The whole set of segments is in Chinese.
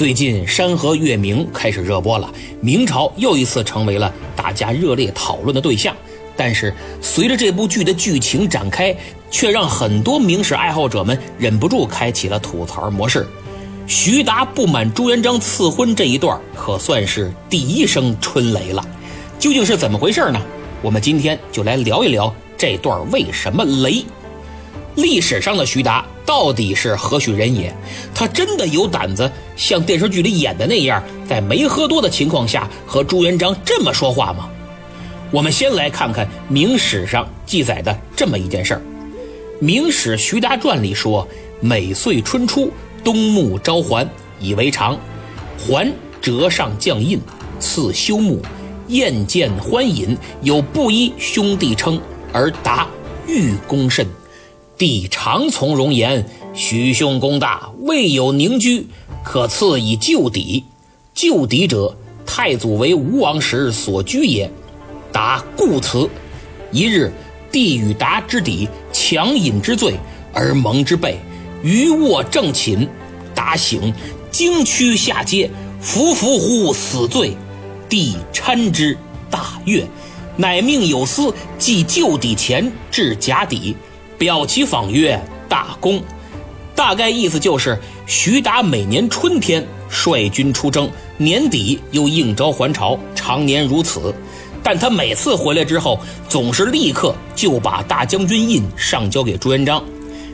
最近《山河月明》开始热播了，明朝又一次成为了大家热烈讨论的对象。但是，随着这部剧的剧情展开，却让很多明史爱好者们忍不住开启了吐槽模式。徐达不满朱元璋赐婚这一段，可算是第一声春雷了。究竟是怎么回事呢？我们今天就来聊一聊这段为什么雷。历史上的徐达到底是何许人也？他真的有胆子像电视剧里演的那样，在没喝多的情况下和朱元璋这么说话吗？我们先来看看明史上记载的这么一件事儿，《明史徐达传》里说：“每岁春初，东牧召还，以为常。还折上将印，赐修木，宴见欢饮，有布衣兄弟称，而答欲公甚。帝常从容言：许兄功大，未有凝居，可赐以旧邸。旧邸者，太祖为吴王时所居也。”答故辞。一日，帝与达之邸，强饮之醉，而蒙之背，余卧正寝，达醒，惊躯下阶，伏伏乎死罪。帝参之，大悦，乃命有司寄旧邸前至甲邸，表其访曰：“大功。”大概意思就是，徐达每年春天率军出征，年底又应召还朝，常年如此。但他每次回来之后，总是立刻就把大将军印上交给朱元璋，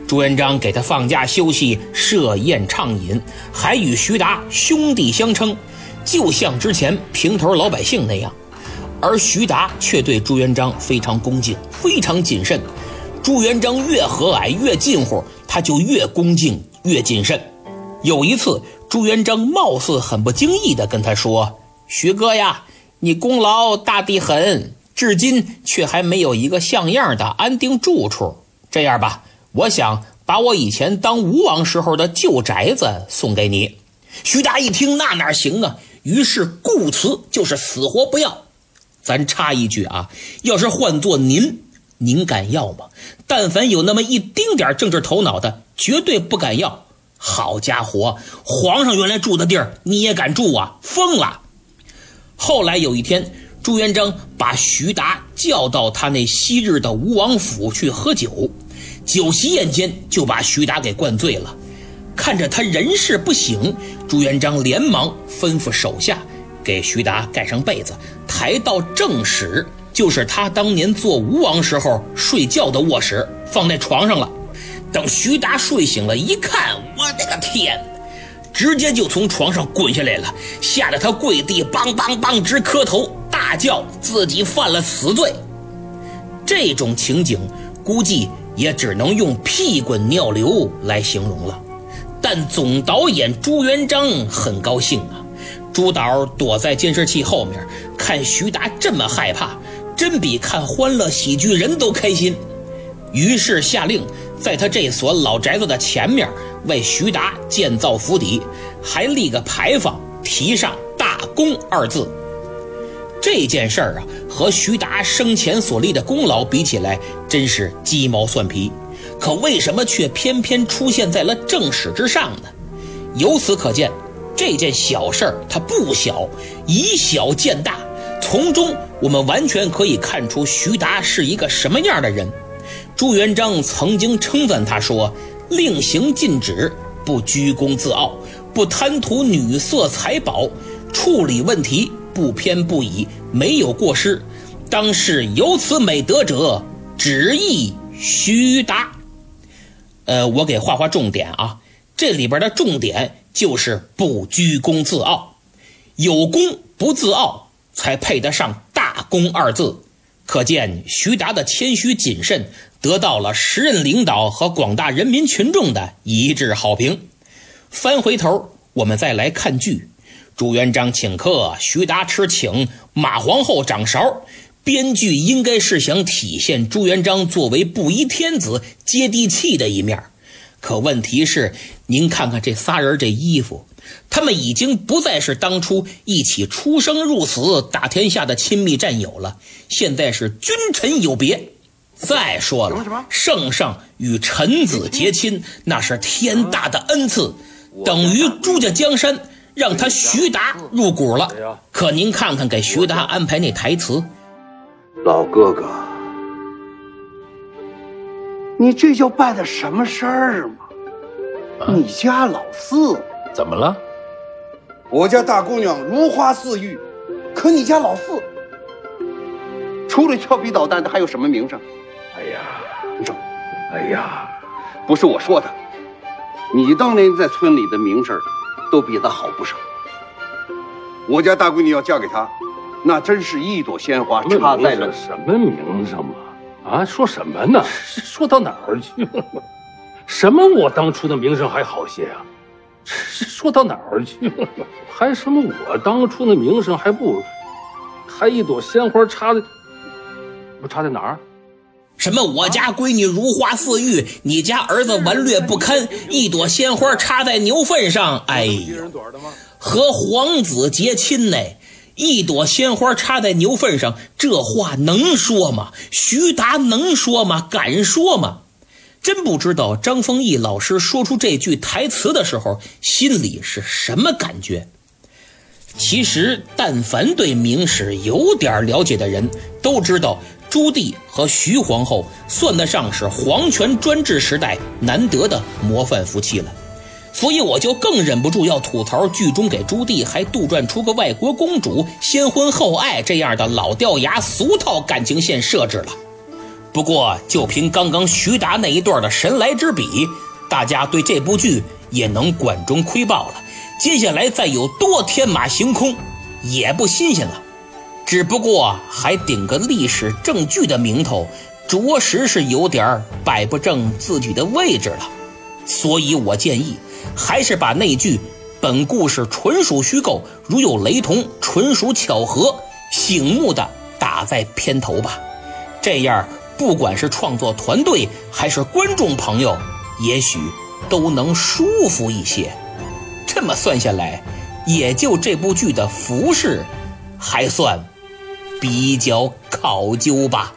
朱元璋给他放假休息，设宴畅饮，还与徐达兄弟相称，就像之前平头老百姓那样。而徐达却对朱元璋非常恭敬，非常谨慎。朱元璋越和蔼越近乎，他就越恭敬越谨慎。有一次，朱元璋貌似很不经意地跟他说：“徐哥呀。”你功劳大的很，至今却还没有一个像样的安定住处。这样吧，我想把我以前当吴王时候的旧宅子送给你。徐达一听，那哪行啊？于是固辞，就是死活不要。咱插一句啊，要是换做您，您敢要吗？但凡有那么一丁点政治头脑的，绝对不敢要。好家伙，皇上原来住的地儿，你也敢住啊？疯了！后来有一天，朱元璋把徐达叫到他那昔日的吴王府去喝酒，酒席宴间就把徐达给灌醉了。看着他人事不醒，朱元璋连忙吩咐手下给徐达盖上被子，抬到正室，就是他当年做吴王时候睡觉的卧室，放在床上了。等徐达睡醒了，一看，我的个天！直接就从床上滚下来了，吓得他跪地，梆梆梆直磕头，大叫自己犯了死罪。这种情景，估计也只能用屁滚尿流来形容了。但总导演朱元璋很高兴啊，朱导躲在监视器后面看徐达这么害怕，真比看欢乐喜剧人都开心。于是下令，在他这所老宅子的前面。为徐达建造府邸，还立个牌坊，题上“大功”二字。这件事儿啊，和徐达生前所立的功劳比起来，真是鸡毛蒜皮。可为什么却偏偏出现在了正史之上呢？由此可见，这件小事儿它不小，以小见大。从中我们完全可以看出徐达是一个什么样的人。朱元璋曾经称赞他说。令行禁止，不居功自傲，不贪图女色财宝，处理问题不偏不倚，没有过失。当是有此美德者，只意徐达。呃，我给画画重点啊，这里边的重点就是不居功自傲，有功不自傲，才配得上大功二字。可见徐达的谦虚谨慎。得到了时任领导和广大人民群众的一致好评。翻回头，我们再来看剧：朱元璋请客，徐达吃请，马皇后掌勺。编剧应该是想体现朱元璋作为布衣天子接地气的一面。可问题是，您看看这仨人这衣服，他们已经不再是当初一起出生入死、打天下的亲密战友了，现在是君臣有别。再说了，圣上与臣子结亲，那是天大的恩赐，等于朱家江山让他徐达入股了。可您看看，给徐达安排那台词，老哥哥，你这叫办的什么事儿嘛？你家老四怎么了？我家大姑娘如花似玉，可你家老四除了调皮捣蛋的，还有什么名声？哎呀，你说，哎呀，不是我说的，你当年在村里的名声都比他好不少。我家大闺女要嫁给他，那真是一朵鲜花插在了什么名声嘛？啊，说什么呢？说到哪儿去了？什么我当初的名声还好些啊？说到哪儿去了？还什么我当初的名声还不还一朵鲜花插在不插在哪儿？什么我家闺女如花似玉，你家儿子顽劣不堪，一朵鲜花插在牛粪上。哎呀，和皇子结亲呢，一朵鲜花插在牛粪上，这话能说吗？徐达能说吗？敢说吗？真不知道张丰毅老师说出这句台词的时候心里是什么感觉。其实，但凡对明史有点了解的人，都知道朱棣和徐皇后算得上是皇权专制时代难得的模范夫妻了。所以，我就更忍不住要吐槽剧中给朱棣还杜撰出个外国公主先婚后爱这样的老掉牙俗套感情线设置了。不过，就凭刚刚徐达那一段的神来之笔，大家对这部剧也能管中窥豹了。接下来再有多天马行空，也不新鲜了。只不过还顶个历史正剧的名头，着实是有点摆不正自己的位置了。所以我建议，还是把那句“本故事纯属虚构，如有雷同，纯属巧合”醒目的打在片头吧。这样。不管是创作团队还是观众朋友，也许都能舒服一些。这么算下来，也就这部剧的服饰还算比较考究吧。